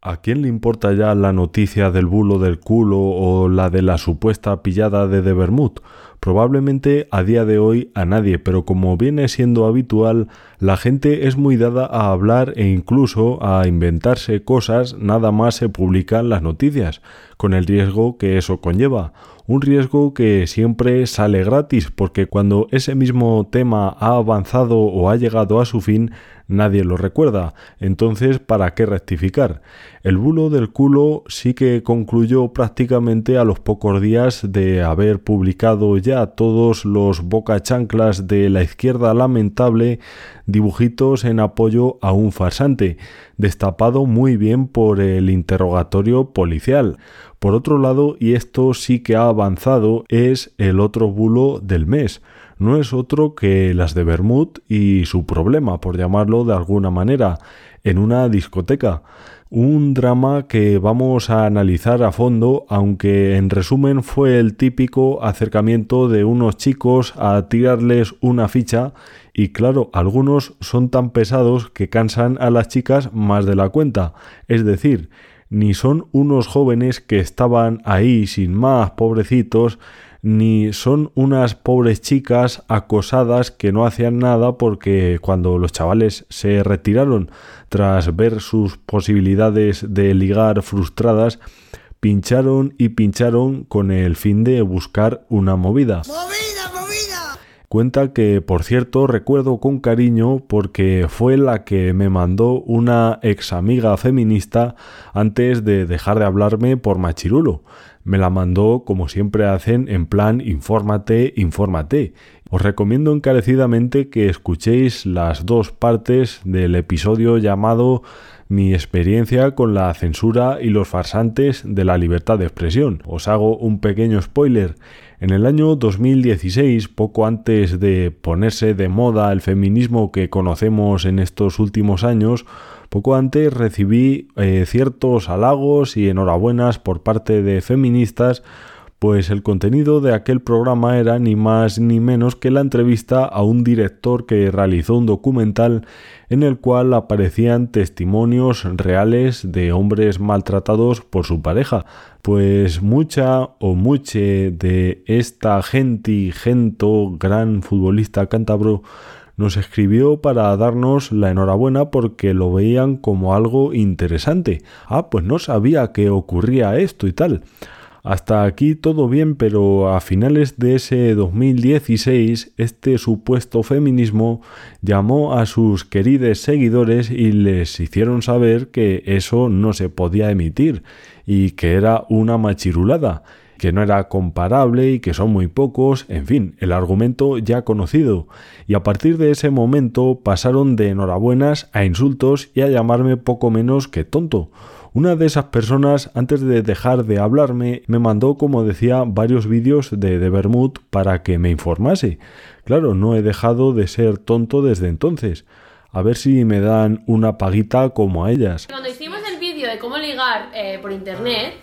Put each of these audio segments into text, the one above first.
¿A quién le importa ya la noticia del bulo del culo o la de la supuesta pillada de De Bermud? Probablemente a día de hoy a nadie, pero como viene siendo habitual, la gente es muy dada a hablar e incluso a inventarse cosas nada más se publican las noticias, con el riesgo que eso conlleva. Un riesgo que siempre sale gratis, porque cuando ese mismo tema ha avanzado o ha llegado a su fin, nadie lo recuerda. Entonces, ¿para qué rectificar? El bulo del culo sí que concluyó prácticamente a los pocos días de haber publicado ya todos los boca chanclas de la izquierda lamentable dibujitos en apoyo a un farsante, destapado muy bien por el interrogatorio policial. Por otro lado, y esto sí que ha avanzado, es el otro bulo del mes. No es otro que las de Bermud y su problema, por llamarlo de alguna manera, en una discoteca. Un drama que vamos a analizar a fondo, aunque en resumen fue el típico acercamiento de unos chicos a tirarles una ficha y claro, algunos son tan pesados que cansan a las chicas más de la cuenta. Es decir, ni son unos jóvenes que estaban ahí sin más, pobrecitos, ni son unas pobres chicas acosadas que no hacían nada porque cuando los chavales se retiraron tras ver sus posibilidades de ligar frustradas, pincharon y pincharon con el fin de buscar una movida. ¡Movida, movida! Cuenta que, por cierto, recuerdo con cariño porque fue la que me mandó una ex amiga feminista antes de dejar de hablarme por machirulo me la mandó como siempre hacen en plan infórmate, infórmate. Os recomiendo encarecidamente que escuchéis las dos partes del episodio llamado Mi experiencia con la censura y los farsantes de la libertad de expresión. Os hago un pequeño spoiler. En el año 2016, poco antes de ponerse de moda el feminismo que conocemos en estos últimos años, poco antes recibí eh, ciertos halagos y enhorabuenas por parte de feministas, pues el contenido de aquel programa era ni más ni menos que la entrevista a un director que realizó un documental en el cual aparecían testimonios reales de hombres maltratados por su pareja, pues mucha o muche de esta gente, gento, gran futbolista cántabro nos escribió para darnos la enhorabuena porque lo veían como algo interesante. Ah, pues no sabía que ocurría esto y tal. Hasta aquí todo bien, pero a finales de ese 2016 este supuesto feminismo llamó a sus queridos seguidores y les hicieron saber que eso no se podía emitir y que era una machirulada que no era comparable y que son muy pocos, en fin, el argumento ya conocido. Y a partir de ese momento pasaron de enhorabuenas a insultos y a llamarme poco menos que tonto. Una de esas personas, antes de dejar de hablarme, me mandó, como decía, varios vídeos de, de Bermud para que me informase. Claro, no he dejado de ser tonto desde entonces. A ver si me dan una paguita como a ellas. Cuando hicimos el vídeo de cómo ligar eh, por internet,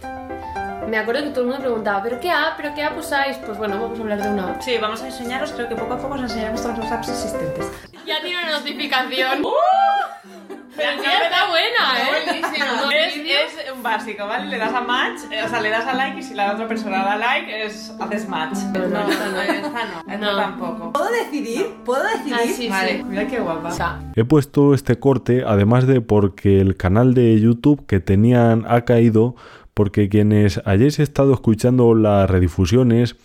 me acuerdo que todo el mundo preguntaba, ¿pero qué app? ¿Pero qué app usáis? Pues bueno, vamos a hablar de una app. Sí, vamos a enseñaros, creo que poco a poco os enseñaremos todas las apps existentes. Ya tiene una notificación. ¡Uh! Pero sí está buena, ¿eh? Es, es un básico, ¿vale? Le das a match, eh, o sea, le das a like y si la otra persona da like, es, haces match. Pero no, no, no. esta no, esta No. tampoco. ¿Puedo decidir? ¿Puedo decidir? Ah, sí, Vale, sí. mira qué guapa. O sea, He puesto este corte además de porque el canal de YouTube que tenían ha caído porque quienes hayáis estado escuchando las redifusiones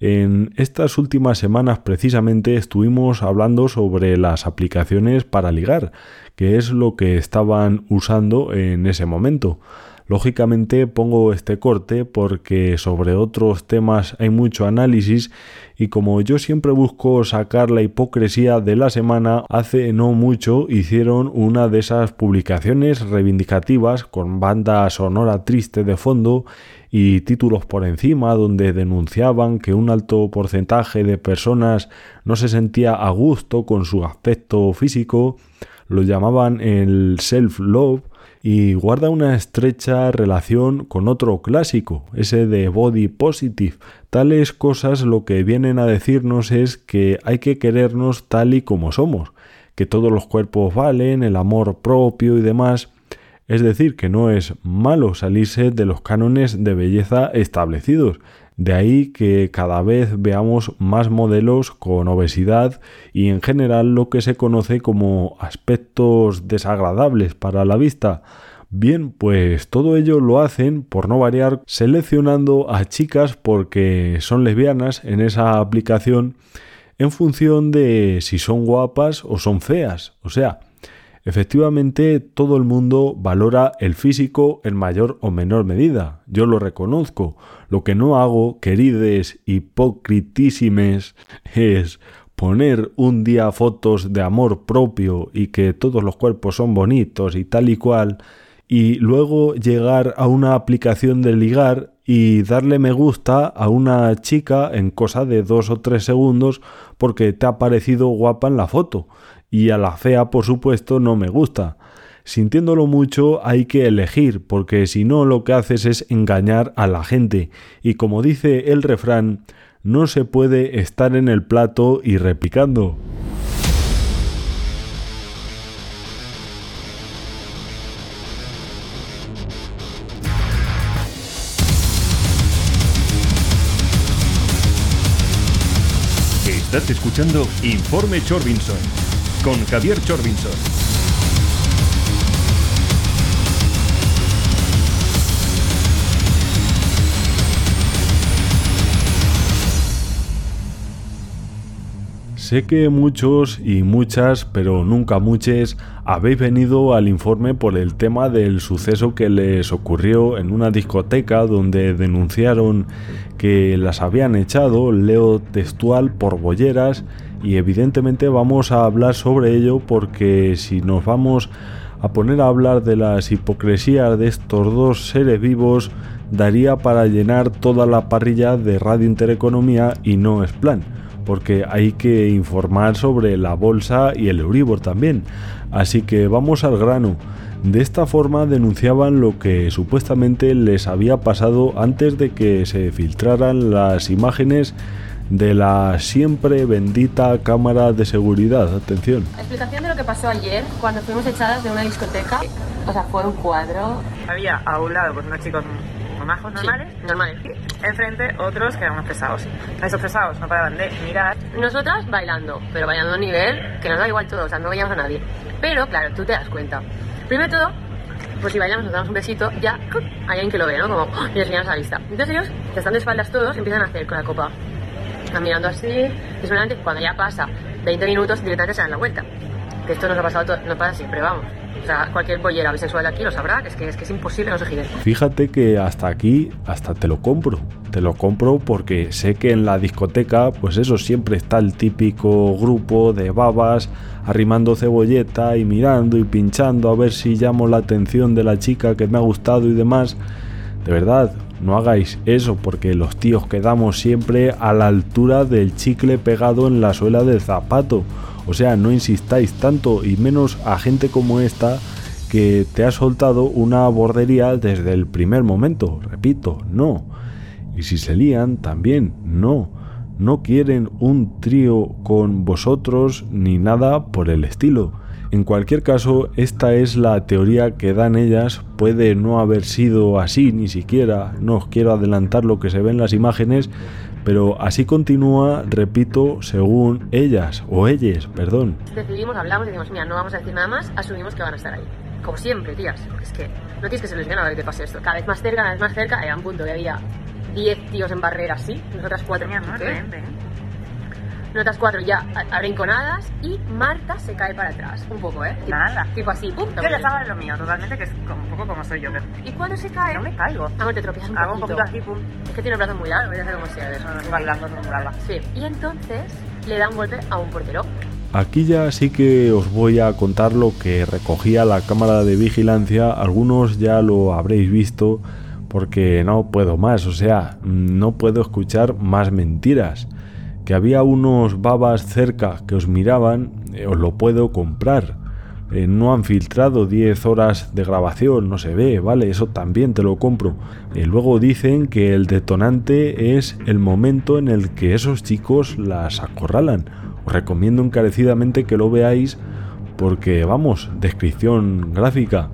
en estas últimas semanas precisamente estuvimos hablando sobre las aplicaciones para ligar, que es lo que estaban usando en ese momento. Lógicamente pongo este corte porque sobre otros temas hay mucho análisis y como yo siempre busco sacar la hipocresía de la semana, hace no mucho hicieron una de esas publicaciones reivindicativas con banda sonora triste de fondo y títulos por encima donde denunciaban que un alto porcentaje de personas no se sentía a gusto con su aspecto físico, lo llamaban el self-love y guarda una estrecha relación con otro clásico, ese de body positive. Tales cosas lo que vienen a decirnos es que hay que querernos tal y como somos, que todos los cuerpos valen, el amor propio y demás. Es decir, que no es malo salirse de los cánones de belleza establecidos. De ahí que cada vez veamos más modelos con obesidad y en general lo que se conoce como aspectos desagradables para la vista. Bien, pues todo ello lo hacen, por no variar, seleccionando a chicas porque son lesbianas en esa aplicación en función de si son guapas o son feas. O sea, efectivamente todo el mundo valora el físico en mayor o menor medida. Yo lo reconozco. Lo que no hago, querides hipocritísimes, es poner un día fotos de amor propio y que todos los cuerpos son bonitos y tal y cual y luego llegar a una aplicación de ligar y darle me gusta a una chica en cosa de dos o tres segundos porque te ha parecido guapa en la foto y a la fea por supuesto no me gusta. Sintiéndolo mucho hay que elegir porque si no lo que haces es engañar a la gente y como dice el refrán no se puede estar en el plato y replicando. Estás escuchando Informe Chorbinson con Javier Chorbinson. Sé que muchos y muchas, pero nunca muchos, habéis venido al informe por el tema del suceso que les ocurrió en una discoteca donde denunciaron que las habían echado, leo textual, por bolleras y evidentemente vamos a hablar sobre ello porque si nos vamos a poner a hablar de las hipocresías de estos dos seres vivos, daría para llenar toda la parrilla de Radio Intereconomía y no es plan, porque hay que informar sobre la bolsa y el Euribor también. Así que vamos al grano. De esta forma denunciaban lo que supuestamente les había pasado antes de que se filtraran las imágenes de la siempre bendita cámara de seguridad. Atención. Explicación de lo que pasó ayer cuando fuimos echadas de una discoteca. O sea, fue un cuadro. Había a un lado pues unos chicos majos, normales. Sí, normales. Y enfrente otros que eran unos pesados. Esos pesados no paraban de mirar. Nosotras bailando, pero bailando a un nivel que nos da igual todo, o sea, no veíamos a nadie. Pero claro, tú te das cuenta. Primero todo, pues si bailamos, nos damos un besito, ya hay alguien que lo ve, ¿no? Como, ¡oh! y enseñamos a la vista. Entonces ellos, que están de espaldas todos, empiezan a hacer con la copa. Están mirando así, y solamente cuando ya pasa 20 minutos, directamente se dan la vuelta. Que esto nos ha pasado, todo, no pasa siempre, vamos. O sea, cualquier bollera bisexual aquí lo sabrá, que es que es, que es imposible no se giren. Fíjate que hasta aquí, hasta te lo compro. Te lo compro porque sé que en la discoteca, pues eso, siempre está el típico grupo de babas arrimando cebolleta y mirando y pinchando a ver si llamo la atención de la chica que me ha gustado y demás. De verdad, no hagáis eso porque los tíos quedamos siempre a la altura del chicle pegado en la suela del zapato. O sea, no insistáis tanto y menos a gente como esta que te ha soltado una bordería desde el primer momento. Repito, no. Y si se lían, también no. No quieren un trío con vosotros ni nada por el estilo. En cualquier caso, esta es la teoría que dan ellas, puede no haber sido así ni siquiera, no os quiero adelantar lo que se ve en las imágenes, pero así continúa, repito, según ellas, o ellas, perdón. Decidimos, hablamos y decimos, mira, no vamos a decir nada más, asumimos que van a estar ahí. Como siempre, tías, es que no tienes que ser lesbiana a ver que te pase esto. Cada vez más cerca, cada vez más cerca, era un punto que había 10 tíos en barrera así, nosotras cuatro. Tenía más ¿eh? Nosotras cuatro ya a- arrinconadas y Marta se cae para atrás, un poco, ¿eh? Tipo- Nada. Tipo así, pum. Yo ya estaba en lo mío, totalmente, que es como- un poco como soy yo. Que Y cuando se cae, no me caigo. Amor, te tropiezas un Hago un poquito. poquito así, pum. Es que tiene el brazo muy largo, ya sé cómo sea eso. Estoy bailando, no. Sí. Y entonces le da un golpe a un portero. Aquí ya sí que os voy a contar lo que recogía la cámara de vigilancia. Algunos ya lo habréis visto porque no puedo más, o sea, no puedo escuchar más mentiras. Que había unos babas cerca que os miraban, eh, os lo puedo comprar. Eh, no han filtrado 10 horas de grabación, no se ve, vale, eso también te lo compro. Eh, luego dicen que el detonante es el momento en el que esos chicos las acorralan. Os recomiendo encarecidamente que lo veáis porque, vamos, descripción gráfica.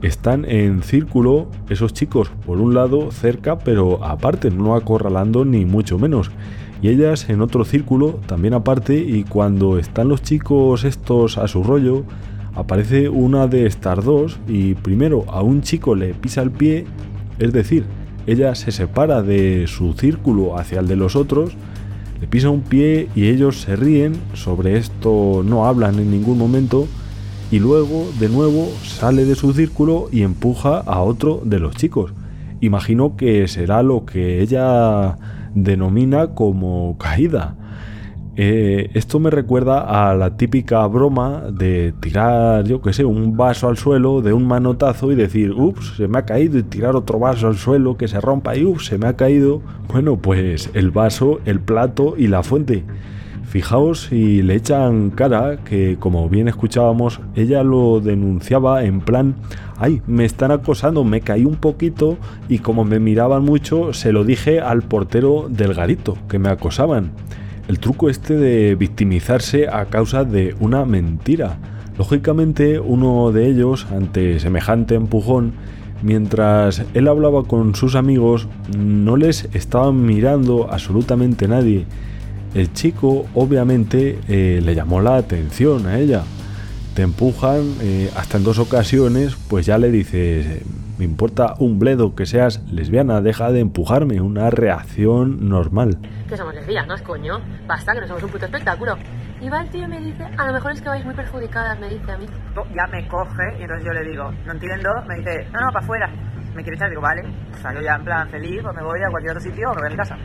Están en círculo esos chicos, por un lado cerca, pero aparte, no acorralando ni mucho menos. Y ellas en otro círculo, también aparte, y cuando están los chicos estos a su rollo, aparece una de estas dos y primero a un chico le pisa el pie, es decir, ella se separa de su círculo hacia el de los otros, le pisa un pie y ellos se ríen, sobre esto no hablan en ningún momento, y luego de nuevo sale de su círculo y empuja a otro de los chicos. Imagino que será lo que ella denomina como caída. Eh, esto me recuerda a la típica broma de tirar, yo que sé, un vaso al suelo de un manotazo y decir, ups, se me ha caído y tirar otro vaso al suelo que se rompa y ups, se me ha caído. Bueno, pues el vaso, el plato y la fuente. Fijaos si le echan cara que, como bien escuchábamos, ella lo denunciaba en plan, ay, me están acosando, me caí un poquito y como me miraban mucho, se lo dije al portero del garito, que me acosaban. El truco este de victimizarse a causa de una mentira. Lógicamente, uno de ellos, ante semejante empujón, mientras él hablaba con sus amigos, no les estaba mirando absolutamente nadie el chico obviamente eh, le llamó la atención a ella. Te empujan eh, hasta en dos ocasiones, pues ya le dices, me importa un bledo que seas lesbiana, deja de empujarme, una reacción normal. Que somos lesbianas, coño. Basta, que no somos un puto espectáculo. Y va el tío y me dice, a lo mejor es que vais muy perjudicadas, me dice a mí. Ya me coge y entonces yo le digo, no entiendo, me dice, no, no, para afuera. Me quiere echar, digo, vale. O yo ya en plan feliz, pues me voy a cualquier otro sitio o me voy a mi casa.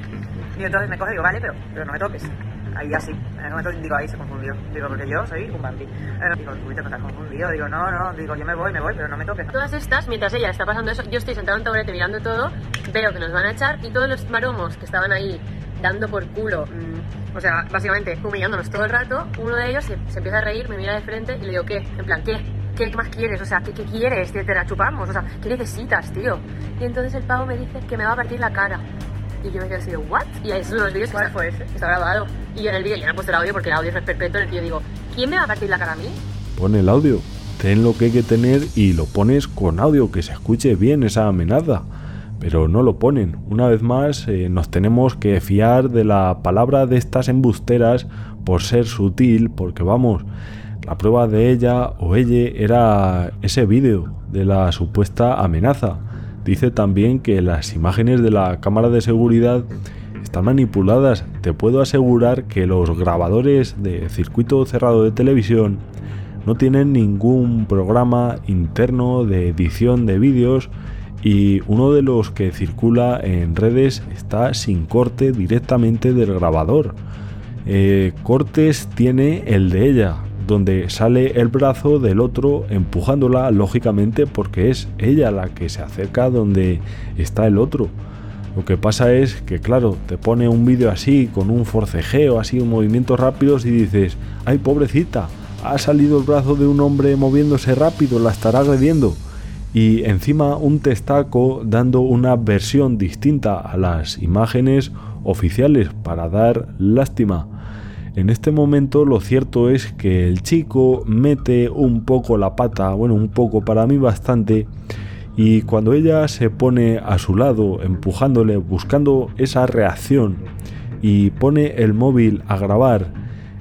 Y entonces me coge y digo, vale, pero, pero no me toques. Ahí así, en momento digo, ahí se confundió. Digo, porque yo soy un bambi. Eh, digo, tú te estás confundido. Digo, no, no, digo, yo me voy, me voy, pero no me toques. Todas estas, mientras ella está pasando eso, yo estoy sentado en un taburete mirando todo, veo que nos van a echar y todos los maromos que estaban ahí dando por culo, mmm, o sea, básicamente humillándonos todo el rato, uno de ellos se, empieza a reír, me mira de frente y le digo, ¿qué? En plan, ¿qué? ¿Qué más quieres? O sea, ¿qué, qué quieres? Te, te la chupamos, o sea, ¿qué necesitas, tío? Y entonces el pavo me dice que me va a partir la cara. Y yo me quedé así de, ¿what? Y ahí son los vídeos que ¿Cuál está, fue ese? está grabado. Y en el vídeo ya no he puesto el audio porque el audio es perpetuo. En el tío digo, ¿quién me va a partir la cara a mí? Pon el audio, ten lo que hay que tener y lo pones con audio, que se escuche bien esa amenaza. Pero no lo ponen. Una vez más, eh, nos tenemos que fiar de la palabra de estas embusteras por ser sutil, porque vamos, la prueba de ella o ella era ese vídeo de la supuesta amenaza. Dice también que las imágenes de la cámara de seguridad están manipuladas. Te puedo asegurar que los grabadores de circuito cerrado de televisión no tienen ningún programa interno de edición de vídeos y uno de los que circula en redes está sin corte directamente del grabador. Eh, cortes tiene el de ella, donde sale el brazo del otro empujándola, lógicamente porque es ella la que se acerca donde está el otro. Lo que pasa es que, claro, te pone un vídeo así, con un forcejeo, así, movimientos rápidos y dices, ay, pobrecita, ha salido el brazo de un hombre moviéndose rápido, la estará agrediendo. Y encima un testaco dando una versión distinta a las imágenes oficiales para dar lástima. En este momento lo cierto es que el chico mete un poco la pata, bueno, un poco para mí bastante, y cuando ella se pone a su lado, empujándole, buscando esa reacción, y pone el móvil a grabar,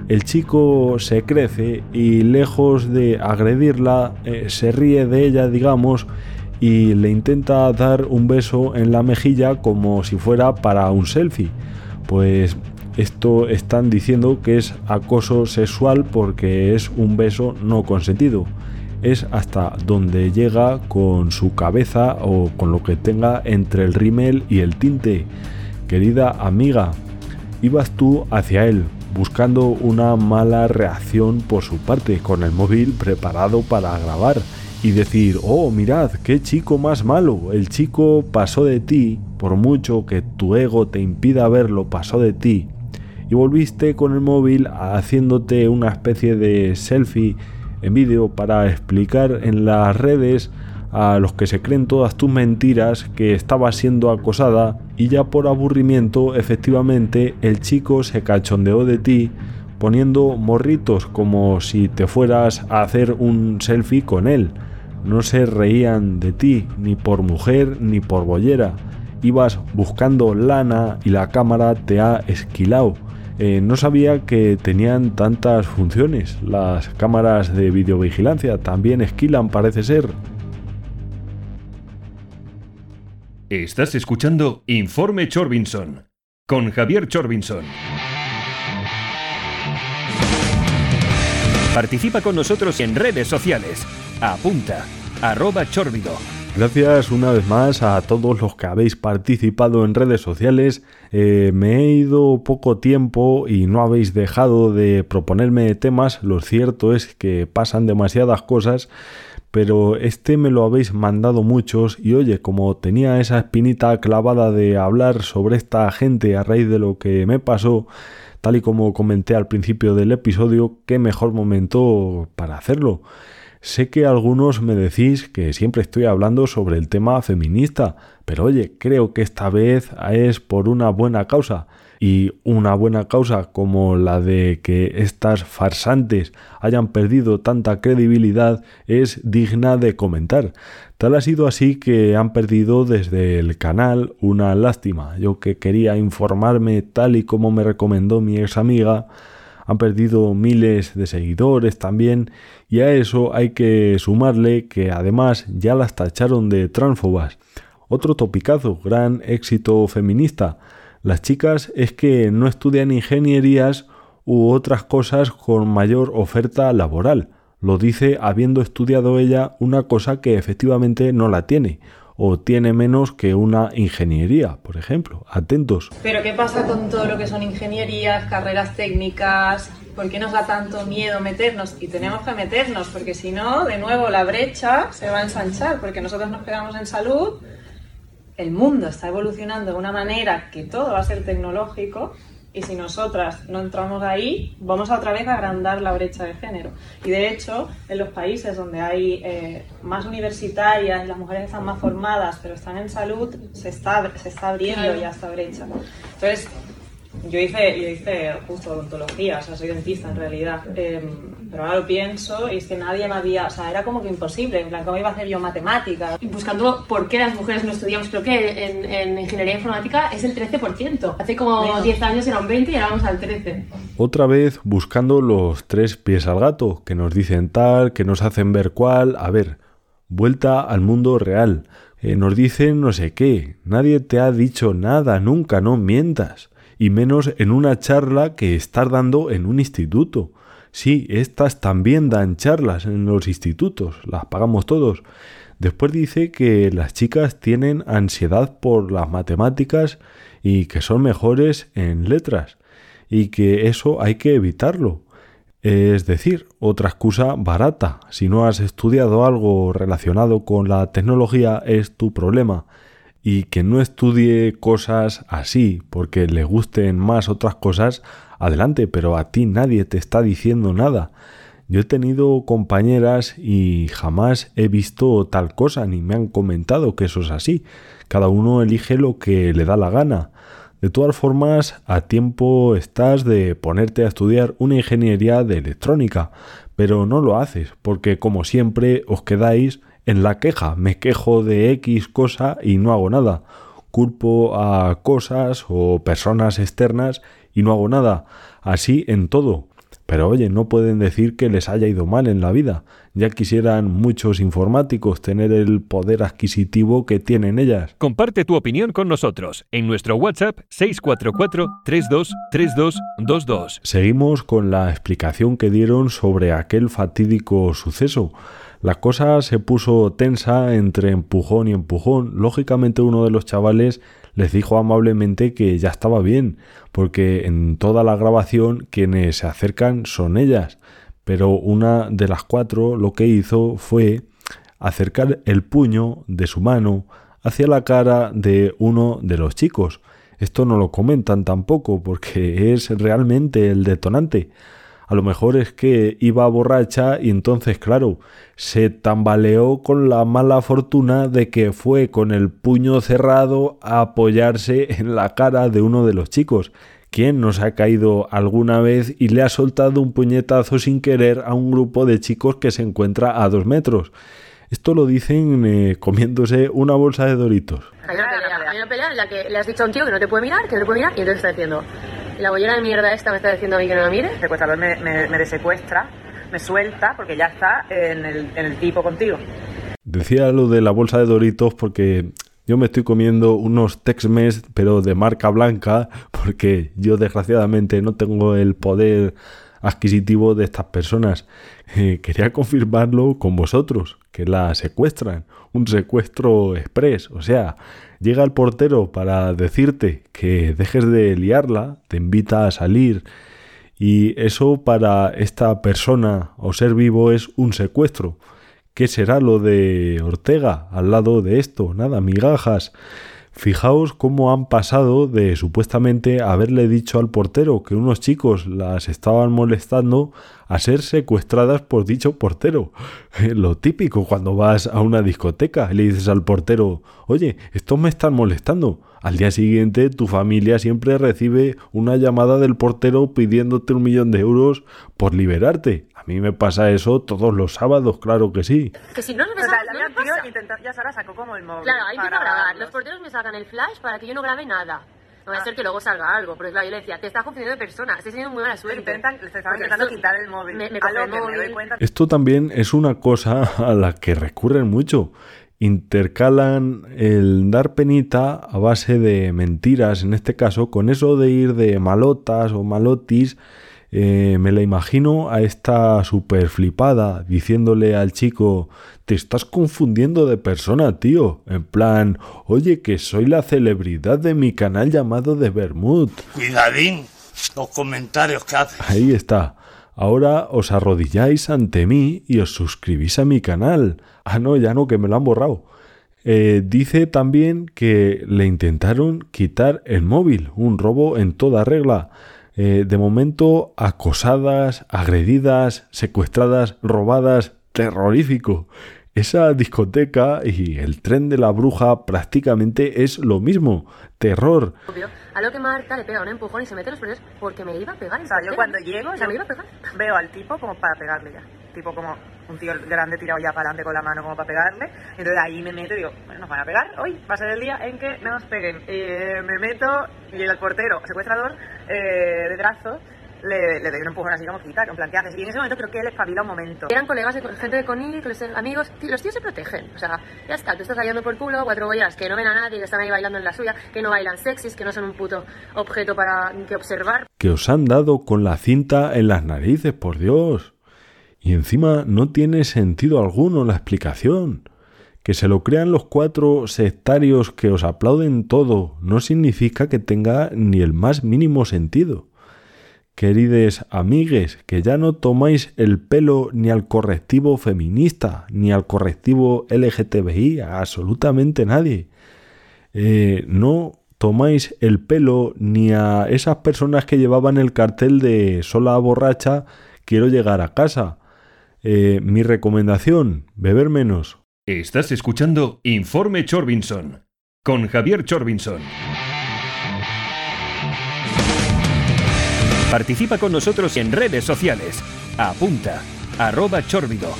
el chico se crece y lejos de agredirla, eh, se ríe de ella, digamos, y le intenta dar un beso en la mejilla como si fuera para un selfie. Pues esto están diciendo que es acoso sexual porque es un beso no consentido. Es hasta donde llega con su cabeza o con lo que tenga entre el rímel y el tinte. Querida amiga, ibas tú hacia él buscando una mala reacción por su parte con el móvil preparado para grabar y decir, oh, mirad, qué chico más malo, el chico pasó de ti, por mucho que tu ego te impida verlo, pasó de ti y volviste con el móvil haciéndote una especie de selfie en vídeo para explicar en las redes a los que se creen todas tus mentiras que estaba siendo acosada y ya por aburrimiento efectivamente el chico se cachondeó de ti poniendo morritos como si te fueras a hacer un selfie con él. no se reían de ti, ni por mujer ni por bollera. Ibas buscando lana y la cámara te ha esquilado. Eh, no sabía que tenían tantas funciones. Las cámaras de videovigilancia también esquilan, parece ser. Estás escuchando Informe Chorbinson con Javier Chorbinson. Participa con nosotros en redes sociales. Apunta, arroba chorbido. Gracias una vez más a todos los que habéis participado en redes sociales. Eh, me he ido poco tiempo y no habéis dejado de proponerme temas. Lo cierto es que pasan demasiadas cosas, pero este me lo habéis mandado muchos y oye, como tenía esa espinita clavada de hablar sobre esta gente a raíz de lo que me pasó, tal y como comenté al principio del episodio, qué mejor momento para hacerlo. Sé que algunos me decís que siempre estoy hablando sobre el tema feminista, pero oye, creo que esta vez es por una buena causa. Y una buena causa como la de que estas farsantes hayan perdido tanta credibilidad es digna de comentar. Tal ha sido así que han perdido desde el canal una lástima. Yo que quería informarme tal y como me recomendó mi ex amiga, han perdido miles de seguidores también y a eso hay que sumarle que además ya las tacharon de transfobas. Otro topicazo, gran éxito feminista. Las chicas es que no estudian ingenierías u otras cosas con mayor oferta laboral. Lo dice habiendo estudiado ella una cosa que efectivamente no la tiene, o tiene menos que una ingeniería, por ejemplo. Atentos. Pero ¿qué pasa con todo lo que son ingenierías, carreras técnicas? ¿Por qué nos da tanto miedo meternos? Y tenemos que meternos, porque si no, de nuevo la brecha se va a ensanchar, porque nosotros nos quedamos en salud, el mundo está evolucionando de una manera que todo va a ser tecnológico y si nosotras no entramos ahí, vamos a otra vez a agrandar la brecha de género. Y de hecho, en los países donde hay eh, más universitarias, las mujeres están más formadas, pero están en salud, se está, se está abriendo ya esta brecha. Entonces, yo hice, yo hice justo odontología, o sea, soy dentista en realidad. Em, pero ahora lo pienso y es que nadie me había, o sea, era como que imposible, en plan, ¿cómo iba a hacer yo matemáticas? Buscando por qué las mujeres no estudiamos, creo que en, en ingeniería informática es el 13%. Hace como 10 años era un 20 y ahora vamos al 13. Otra vez buscando los tres pies al gato, que nos dicen tal, que nos hacen ver cuál. A ver, vuelta al mundo real. Eh, nos dicen no sé qué. Nadie te ha dicho nada, nunca, no mientas. Y menos en una charla que estás dando en un instituto. Sí, estas también dan charlas en los institutos, las pagamos todos. Después dice que las chicas tienen ansiedad por las matemáticas y que son mejores en letras y que eso hay que evitarlo. Es decir, otra excusa barata. Si no has estudiado algo relacionado con la tecnología es tu problema. Y que no estudie cosas así porque le gusten más otras cosas adelante, pero a ti nadie te está diciendo nada. Yo he tenido compañeras y jamás he visto tal cosa, ni me han comentado que eso es así. Cada uno elige lo que le da la gana. De todas formas, a tiempo estás de ponerte a estudiar una ingeniería de electrónica, pero no lo haces, porque como siempre os quedáis en la queja. Me quejo de X cosa y no hago nada. Culpo a cosas o personas externas y no hago nada. Así en todo. Pero oye, no pueden decir que les haya ido mal en la vida. Ya quisieran muchos informáticos tener el poder adquisitivo que tienen ellas. Comparte tu opinión con nosotros en nuestro WhatsApp 644-323222. Seguimos con la explicación que dieron sobre aquel fatídico suceso. La cosa se puso tensa entre empujón y empujón. Lógicamente uno de los chavales les dijo amablemente que ya estaba bien, porque en toda la grabación quienes se acercan son ellas, pero una de las cuatro lo que hizo fue acercar el puño de su mano hacia la cara de uno de los chicos. Esto no lo comentan tampoco porque es realmente el detonante. A lo mejor es que iba borracha y entonces, claro, se tambaleó con la mala fortuna de que fue con el puño cerrado a apoyarse en la cara de uno de los chicos. ¿Quién nos ha caído alguna vez y le ha soltado un puñetazo sin querer a un grupo de chicos que se encuentra a dos metros? Esto lo dicen eh, comiéndose una bolsa de doritos. Hay una pelea, hay una pelea en la que le has dicho a un tío que no te puede mirar, que no te puede mirar, y entonces está diciendo, la bollera de mierda esta me está diciendo a mí que no la mire. El secuestrador me, me, me desecuestra, me suelta, porque ya está en el, en el tipo contigo. Decía lo de la bolsa de doritos porque yo me estoy comiendo unos Tex-Mex, pero de marca blanca, porque yo desgraciadamente no tengo el poder adquisitivo de estas personas. Eh, quería confirmarlo con vosotros, que la secuestran, un secuestro express, o sea, llega el portero para decirte que dejes de liarla, te invita a salir y eso para esta persona o ser vivo es un secuestro. ¿Qué será lo de Ortega al lado de esto? Nada, migajas. Fijaos cómo han pasado de supuestamente haberle dicho al portero que unos chicos las estaban molestando a ser secuestradas por dicho portero. Lo típico cuando vas a una discoteca y le dices al portero, oye, estos me están molestando. Al día siguiente tu familia siempre recibe una llamada del portero pidiéndote un millón de euros por liberarte. A mí me pasa eso todos los sábados, claro que sí. Que si no, no me O sea, sa- la no tío, ya Sara sacó como el móvil. Claro, ahí empiezo a grabar. Los porteros me sacan el flash para que yo no grabe nada. No vaya a ser que luego salga algo, porque claro, yo le decía, te estás confundiendo de persona, estás teniendo muy mala suerte. Intentan, les estaban Porque intentando eso- quitar el móvil. Me, me a coge lo el que me móvil. doy cuenta Esto también es una cosa a la que recurren mucho. Intercalan el dar penita a base de mentiras, en este caso, con eso de ir de malotas o malotis. Eh, me la imagino a esta super flipada diciéndole al chico, te estás confundiendo de persona, tío. En plan, oye, que soy la celebridad de mi canal llamado de Bermud. Cuidadín, los comentarios que hace. Ahí está. Ahora os arrodilláis ante mí y os suscribís a mi canal. Ah, no, ya no, que me lo han borrado. Eh, dice también que le intentaron quitar el móvil, un robo en toda regla. Eh, de momento, acosadas, agredidas, secuestradas, robadas, terrorífico. Esa discoteca y el tren de la bruja prácticamente es lo mismo. Terror. Obvio. A lo que Marta le pega un empujón y se mete los porteros porque me iba a pegar. O sea, yo cuando llego, O sea, yo me iba a pegar. veo al tipo como para pegarle ya. Tipo como un tío grande tirado ya para adelante con la mano como para pegarle. Entonces ahí me meto y digo, bueno, nos van a pegar. Hoy va a ser el día en que nos peguen. Eh, me meto y el portero, secuestrador, eh, de brazo, le, le doy un empujón así como quita, que en plan, ¿qué haces? Y en ese momento creo que él espabila un momento. Eran colegas, de, gente de Conil, que los amigos, tío, los tíos se protegen. O sea, ya está, tú estás cayendo por culo, cuatro bolleras que no ven a nadie, que están ahí bailando en la suya, que no bailan sexys, que no son un puto objeto para que observar. que os han dado con la cinta en las narices, por Dios. Y encima no tiene sentido alguno la explicación. Que se lo crean los cuatro sectarios que os aplauden todo no significa que tenga ni el más mínimo sentido. Querides amigues, que ya no tomáis el pelo ni al correctivo feminista, ni al correctivo LGTBI, a absolutamente nadie. Eh, no tomáis el pelo ni a esas personas que llevaban el cartel de sola borracha, quiero llegar a casa. Eh, mi recomendación, beber menos. Estás escuchando Informe Chorbinson con Javier Chorbinson. Participa con nosotros en redes sociales. Apunta, arroba chorbido.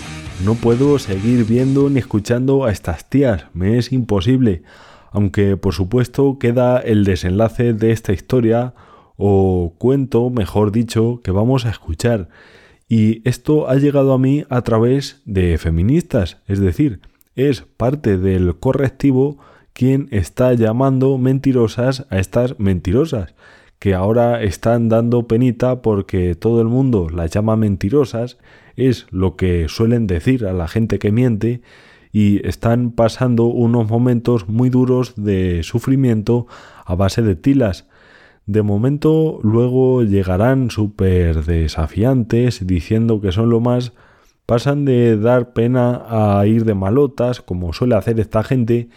No puedo seguir viendo ni escuchando a estas tías, me es imposible. Aunque por supuesto queda el desenlace de esta historia o cuento, mejor dicho, que vamos a escuchar. Y esto ha llegado a mí a través de feministas, es decir, es parte del correctivo quien está llamando mentirosas a estas mentirosas, que ahora están dando penita porque todo el mundo las llama mentirosas, es lo que suelen decir a la gente que miente, y están pasando unos momentos muy duros de sufrimiento a base de tilas. De momento luego llegarán súper desafiantes diciendo que son lo más, pasan de dar pena a ir de malotas, como suele hacer esta gente,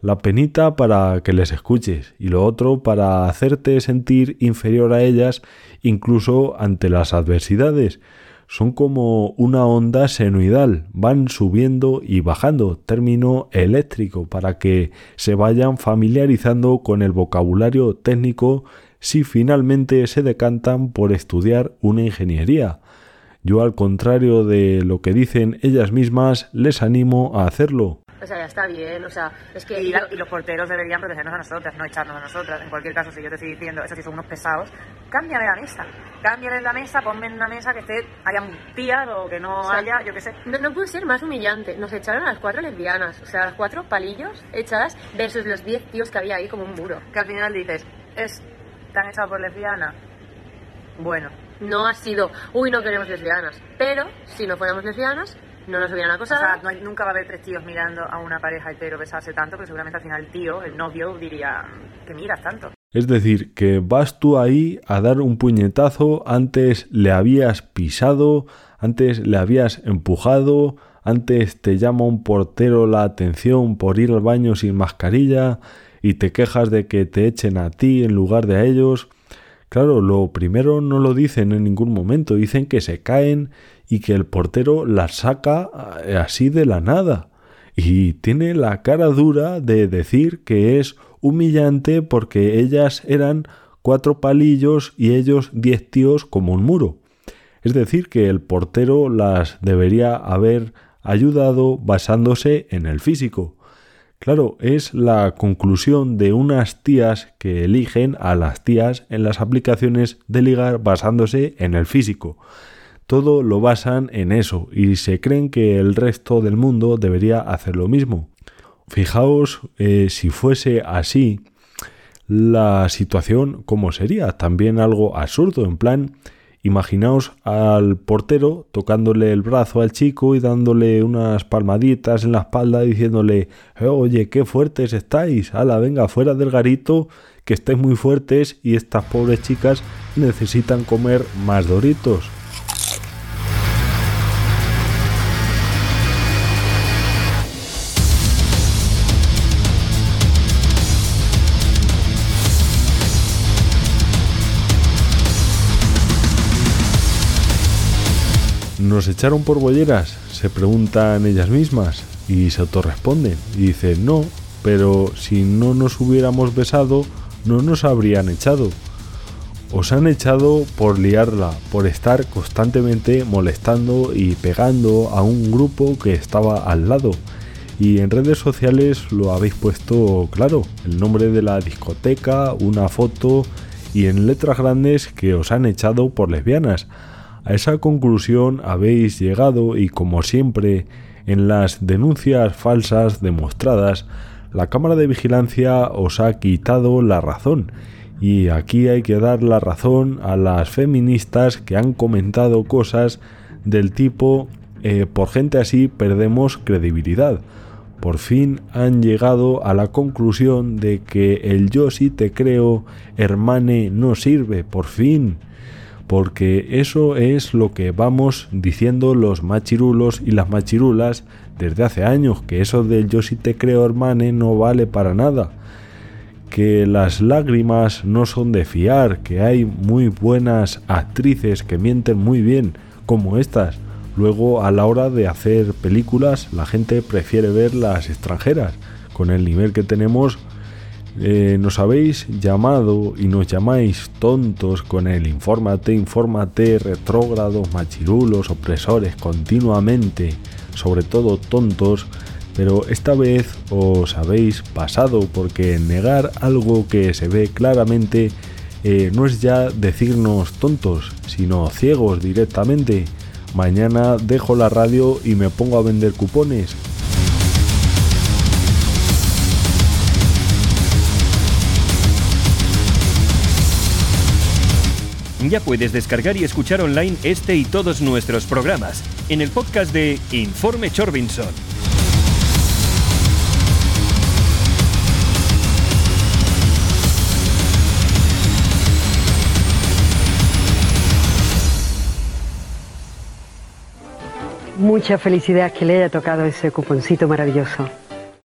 la penita para que les escuches y lo otro para hacerte sentir inferior a ellas incluso ante las adversidades. Son como una onda senoidal, van subiendo y bajando, término eléctrico, para que se vayan familiarizando con el vocabulario técnico si finalmente se decantan por estudiar una ingeniería. Yo al contrario de lo que dicen ellas mismas, les animo a hacerlo. O sea, ya está bien, o sea, es que... Y, la- y los porteros deberían protegernos a nosotras, no echarnos a nosotras. En cualquier caso, si yo te estoy diciendo, esos sí son unos pesados, cámbiame la mesa. Cámbiame la mesa, ponme en una mesa que esté, haya tías o que no O sea, haya, yo qué sé. No, no puede ser más humillante. Nos echaron a las cuatro lesbianas, o sea, a las cuatro palillos echadas versus los diez tíos que había ahí como un muro. Que al final dices, es tan echado por lesbiana. Bueno, No ha sido, uy, no queremos lesbianas. Pero si no fuéramos lesbianas, no nos hubieran o acosado. sea, no hay- nunca va a haber tres tíos mirando a una pareja hetero besarse tanto, pero seguramente al final el tío, el novio, diría, que miras tanto. Es decir, que vas tú ahí a dar un puñetazo, antes le habías pisado, antes le habías empujado, antes te llama un portero la atención por ir al baño sin mascarilla y te quejas de que te echen a ti en lugar de a ellos. Claro, lo primero no lo dicen en ningún momento, dicen que se caen y que el portero las saca eh, así de la nada. Y tiene la cara dura de decir que es humillante porque ellas eran cuatro palillos y ellos diez tíos como un muro. Es decir, que el portero las debería haber ayudado basándose en el físico. Claro, es la conclusión de unas tías que eligen a las tías en las aplicaciones de ligar basándose en el físico. Todo lo basan en eso y se creen que el resto del mundo debería hacer lo mismo. Fijaos eh, si fuese así la situación, ¿cómo sería? También algo absurdo, en plan, imaginaos al portero tocándole el brazo al chico y dándole unas palmaditas en la espalda diciéndole, "Eh, oye, qué fuertes estáis, ala, venga, fuera del garito, que estáis muy fuertes y estas pobres chicas necesitan comer más doritos. ¿Nos echaron por bolleras? Se preguntan ellas mismas y se autorresponden y dicen no, pero si no nos hubiéramos besado no nos habrían echado. Os han echado por liarla, por estar constantemente molestando y pegando a un grupo que estaba al lado. Y en redes sociales lo habéis puesto claro, el nombre de la discoteca, una foto y en letras grandes que os han echado por lesbianas. A esa conclusión habéis llegado y como siempre en las denuncias falsas demostradas, la cámara de vigilancia os ha quitado la razón. Y aquí hay que dar la razón a las feministas que han comentado cosas del tipo eh, por gente así perdemos credibilidad. Por fin han llegado a la conclusión de que el yo sí te creo, hermane, no sirve, por fin porque eso es lo que vamos diciendo los machirulos y las machirulas desde hace años, que eso del yo sí te creo hermane no vale para nada, que las lágrimas no son de fiar, que hay muy buenas actrices que mienten muy bien, como estas. Luego a la hora de hacer películas la gente prefiere ver las extranjeras, con el nivel que tenemos eh, nos habéis llamado y nos llamáis tontos con el infórmate, infórmate, retrógrados, machirulos, opresores, continuamente, sobre todo tontos, pero esta vez os habéis pasado porque negar algo que se ve claramente eh, no es ya decirnos tontos, sino ciegos directamente. Mañana dejo la radio y me pongo a vender cupones. Ya puedes descargar y escuchar online este y todos nuestros programas en el podcast de Informe Chorbinson. Mucha felicidad que le haya tocado ese cuponcito maravilloso.